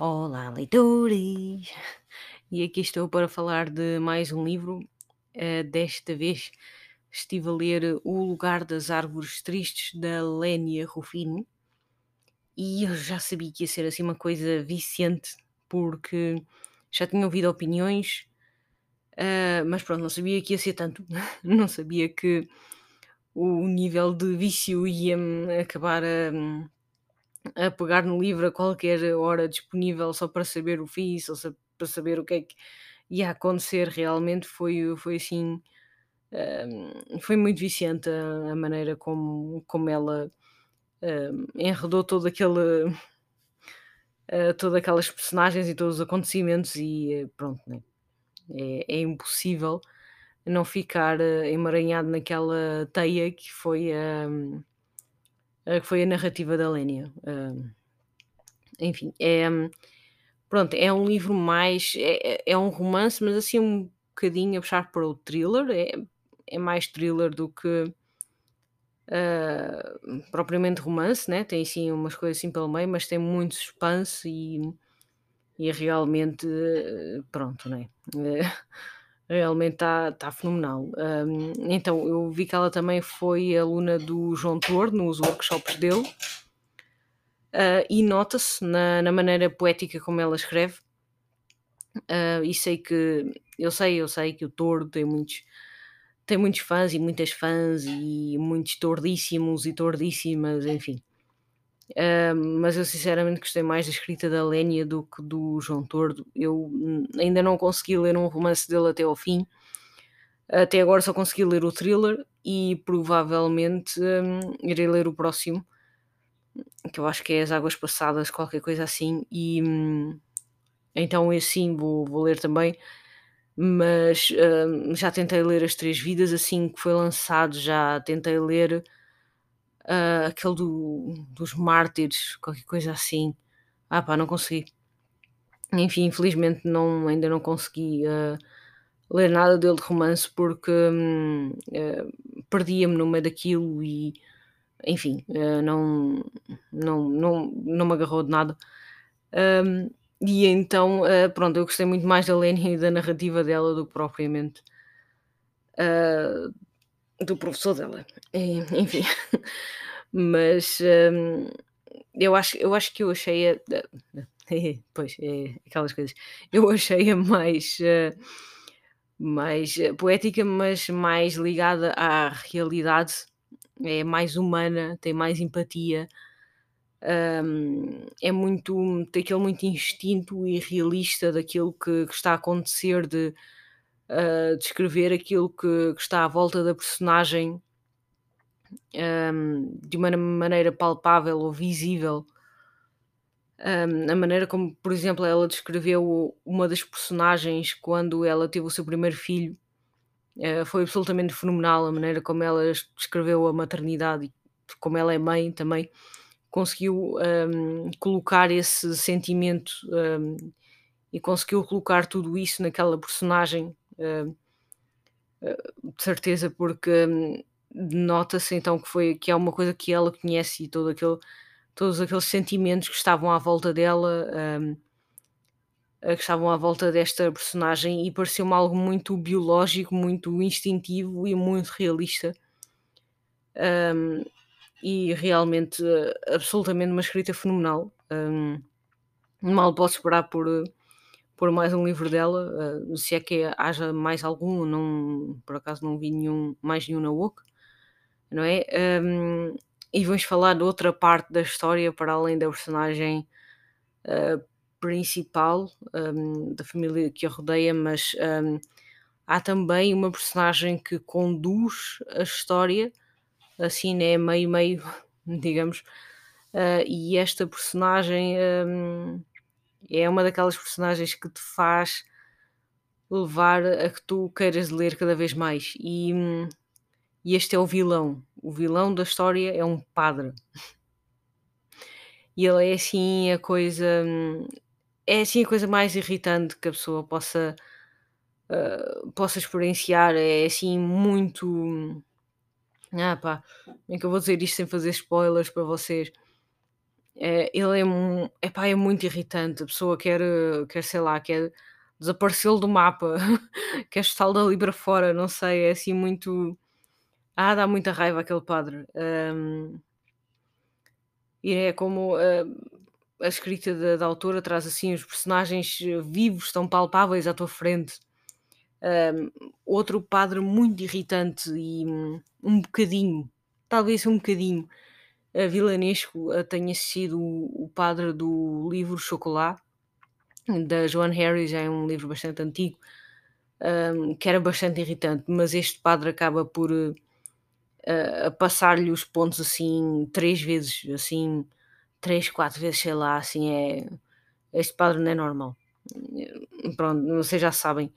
Olá, leitores! E aqui estou para falar de mais um livro. Eh, desta vez estive a ler O Lugar das Árvores Tristes, da Lénia Rufino, e eu já sabia que ia ser assim uma coisa viciante, porque já tinha ouvido opiniões, eh, mas pronto, não sabia que ia ser tanto. Não sabia que o nível de vício ia-me acabar a a pegar no livro a qualquer hora disponível só para saber o fim, só para saber o que é que ia acontecer realmente foi foi assim, hum, foi muito viciante a a maneira como como ela, hum, enredou todo aquele eh, todas aquelas personagens e todos os acontecimentos e eh, pronto, né, é é impossível não ficar, eh, emaranhado naquela teia que foi a a que foi a narrativa da Lénia. Hum, enfim, é Pronto, é um livro mais é é é um romance, mas assim um bocadinho a puxar para o thriller, é é mais thriller do que, ah, propriamente romance, né, tem assim umas coisas assim pelo meio, mas tem muito suspense e e realmente, eh, pronto, né, eh, realmente está está fenomenal. Hum, então eu vi que ela também foi aluna do João Tordo nos workshops dele, ah, e nota-se na na maneira poética como ela escreve, ah, e sei que eu sei eu sei que o Tordo tem muitos tem muitos fãs e muitas fãs e muitos tordíssimos e tordíssimas, enfim. Mas eu sinceramente gostei mais da escrita da Lénia do que do João Tordo. Eu, hum, ainda não consegui ler um romance dele até ao fim. Até agora só consegui ler o thriller e provavelmente, hum, irei ler o próximo, que eu acho que é As Águas Passadas, qualquer coisa assim, e, hum, então esse sim vou vou ler também. Mas, hã, já tentei ler As Três Vidas assim que foi lançado, já tentei ler, hã, aquele do dos mártires, qualquer coisa assim. Ah pá, não consegui. Enfim, infelizmente não ainda não consegui, hã, ler nada dele de romance porque, hum, eh, perdia-me no meio daquilo e, enfim, não não não não me agarrou de nada. Hum, e então, eh, pronto, eu gostei muito mais da Lénia e da narrativa dela do que propriamente, hã, do professor dela. E, enfim, mas, hum, eu acho eu acho que eu achei a a pois, é aquelas coisas. Eu achei-a mais, eh, mais eh, poética, mas mais ligada à realidade, é mais humana, tem mais empatia, hum, é muito tem aquele muito instinto e realista daquilo que que está a acontecer, de, hã, descrever aquilo que que está à volta da personagem, hum, de uma maneira palpável ou visível. Hum, a maneira como, por exemplo, ela descreveu uma das personagens quando ela teve o seu primeiro filho, eh, foi absolutamente fenomenal a maneira como ela es descreveu a maternidade e como ela é mãe também, conseguiu, hum, colocar esse sentimento, hum, e conseguiu colocar tudo isso naquela personagem, de certeza porque, hum, nota-se então que foi que é uma coisa que ela conhece e todo aquele todos aqueles sentimentos que estavam à volta dela, hum, que estavam à volta desta personagem e pareceu-me algo muito biológico, muito instintivo e muito realista. Hum, e realmente, absolutamente uma escrita fenomenal. Hum, mal posso esperar por por mais um livro dela, hã, se é que haja mais algum, não por acaso não vi nenhum mais nenhum na wook, não é? Hum, e vamos falar de outra parte da história para além da personagem, hã, principal, hum, da família que a rodeia, mas, hum, há também uma personagem que conduz a história, assim, né, meio meio, digamos, hã, e esta personagem, hum, é uma daquelas personagens que te faz levar a que tu queiras ler cada vez mais e, e este é o vilão. O vilão da história é um padre. E ele é assim a coisa é assim a coisa mais irritante que a pessoa possa, hã, possa experienciar, é assim muito ah pá, como é que eu vou dizer isto sem fazer spoilers para vocês? Eh, ele é mu epá, é muito irritante, a pessoa quer, eh, quer sei lá, quer desaparecê-lo do mapa, quer chutá-lo dali para fora, não sei, é assim muito ah, dá muita raiva aquele padre. Hum, e é como, a a escrita da da autora traz, assim, os personagens eh, vivos, tão palpáveis à tua frente. Hum, outro padre muito irritante e hum, um bocadinho, talvez um bocadinho, vilanesco, eh, tenha sido o padre do livro Chocolat, da Joanne Harry, já é um livro bastante antigo, hum, que era bastante irritante, mas este padre acaba por, a passar-lhe os pontos, assim, 3 vezes, assim, 3 4 vezes, sei lá, assim, é este padre não é normal. Pronto, vocês já sabem,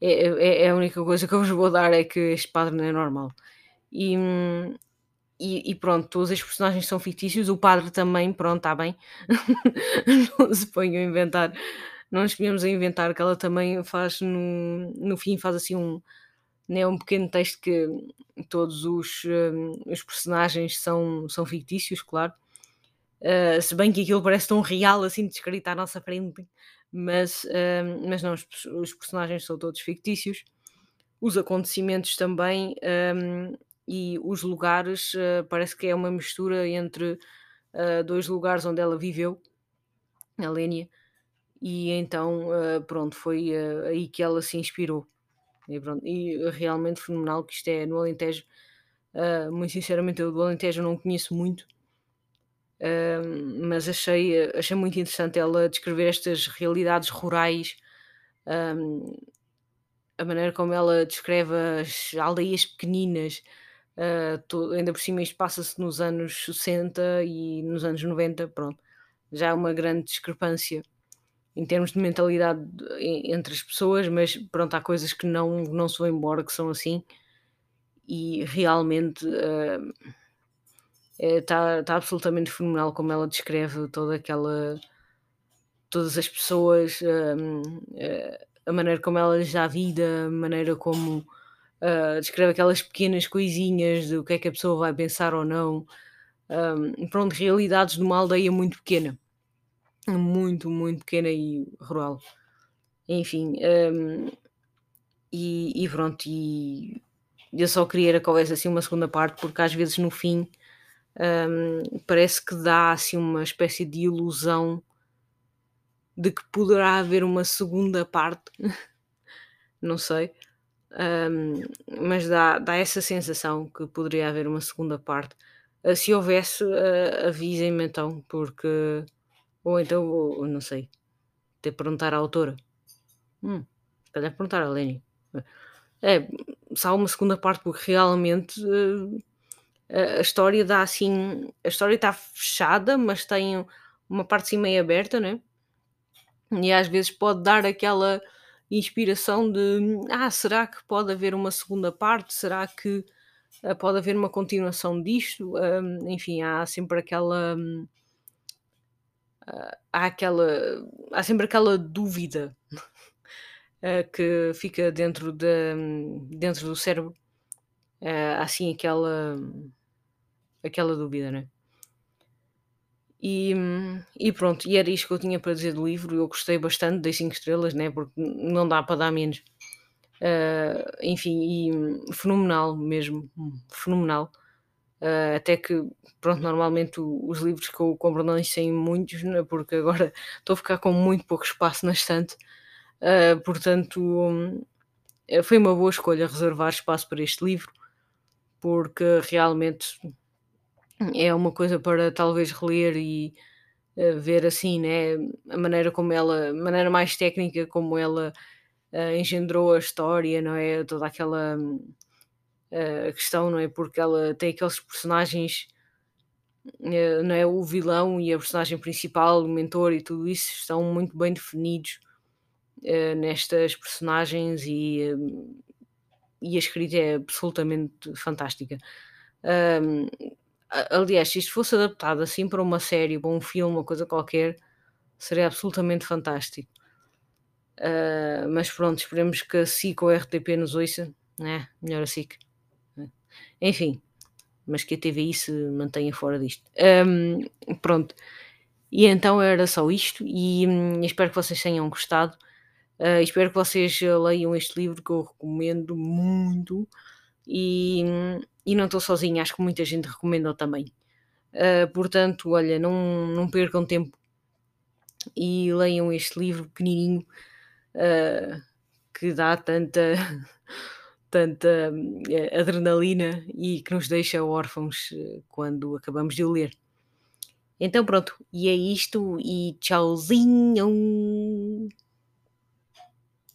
é é é a única coisa que eu vos vou dar é que este padre não é normal. E, hum, e e pronto, todos os personagens são fictícios, o padre também, pronto, está bem. Não se ponham a inventar, não nos ponhamos a inventar que ela também faz no no fim faz assim um né, um pequeno texto que todos os, hum, os personagens são são fictícios, claro. Uh, se bem que aquilo parece tão real, assim, descrito à nossa frente, mas, hum, mas não, os os personagens são todos fictícios. Os acontecimentos também, hum, e os lugares, eh, parece que é uma mistura entre, hã, 2 lugares onde ela viveu, a Lénia, e então, hã, pronto, foi, aí que ela se inspirou. E pronto, e realmente fenomenal que isto é no Alentejo. Muito sinceramente eu do Alentejo não conheço muito, mas achei, achei muito interessante ela descrever estas realidades rurais, hã, a maneira como ela descreve as aldeias pequeninas, hã, to ainda por cima isto passa-se nos anos 60 e nos anos 90, pronto, já há uma grande discrepância em termos de mentalidade entre as pessoas, mas pronto, há coisas que não não se vão embora, que são assim, e realmente, hã, está está absolutamente fenomenal como ela descreve toda aquela todas as pessoas, hum, eh, a maneira como ela lhes dá vida, a maneira como, hã, descreve aquelas pequenas coisinhas do que é que a pessoa vai pensar ou não, hum, pronto, realidades de uma aldeia muito pequena, muito, muito pequena e rural. Enfim, hum, e e pronto, e eu só queria que houvesse, assim, uma segunda parte, porque às vezes no fim, hum, parece que dá, assim, uma espécie de ilusão de que poderá haver uma segunda parte, não sei, hum, mas dá dá essa sensação que poderia haver uma segunda parte. Ah, se houvesse, ah, avisem-me então, porque ou então ou não sei, ter que perguntar à autora. Hum, se calhar perguntar à Leni. É, se há uma segunda parte, porque realmente, a a história dá assim a história está fechada, mas tem uma parte assim meio aberta, né, e às vezes pode dar aquela inspiração de: "Ah, será que pode haver uma segunda parte? Será que, ah, pode haver uma continuação disto?" Hum, enfim, há sempre aquela hum, há aquela há sempre aquela dúvida, eh, que fica dentro da dentro do cérebro, eh, há assim aquela aquela dúvida, né. E, e pronto, e era isto que eu tinha para dizer do livro, eu gostei bastante, dei 5 estrelas, né, porque não dá para dar menos. Eh, enfim, e fenomenal mesmo, fenomenal. Eh, até que, pronto, normalmente os livros que eu compro não saem muitos, né, porque agora estou a ficar com muito pouco espaço na estante, eh, portanto, eh, foi uma boa escolha reservar espaço para este livro, porque realmente é uma coisa para talvez reler e, eh, ver assim, né, a maneira como ela a maneira mais técnica como ela, eh, engendrou a história, não é, toda aquela, eh, questão, não é, porque ela tem aqueles personagens, não é, o vilão e a personagem principal, o mentor e tudo isso estão muito bem definidos, nestas personagens e, e a escrita é absolutamente fantástica. A aliás, se isto fosse adaptado assim para uma série, para um filme, uma coisa qualquer, seria absolutamente fantástico. Ah, mas pronto, esperemos que a SIC ou a RTP nos ouça, né, melhor a SIC. Enfim, mas que a TVI se mantenha fora disto. Hum, pronto, E então era só isto e, hum, espero que vocês tenham gostado. Ah, espero que vocês leiam este livro que eu recomendo muito e, hum, e não estou sozinha, acho que muita gente recomendou também. Ah, portanto, olha, não, não percam tempo e leiam este livro pequenininho ah, que dá tanta, tanta eh, adrenalina e que nos deixa órfãos eh, quando acabamos de o ler. Então pronto, e é isto e tchauzinho.